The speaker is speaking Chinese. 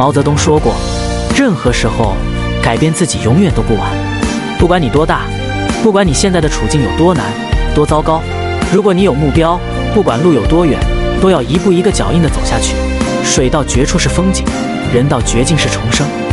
毛泽东说过任何时候改变自己永远都不晚不管你多大不管你现在的处境有多难多糟糕如果你有目标不管路有多远都要一步一个脚印的走下去。水到绝处是风景人到绝境是重生。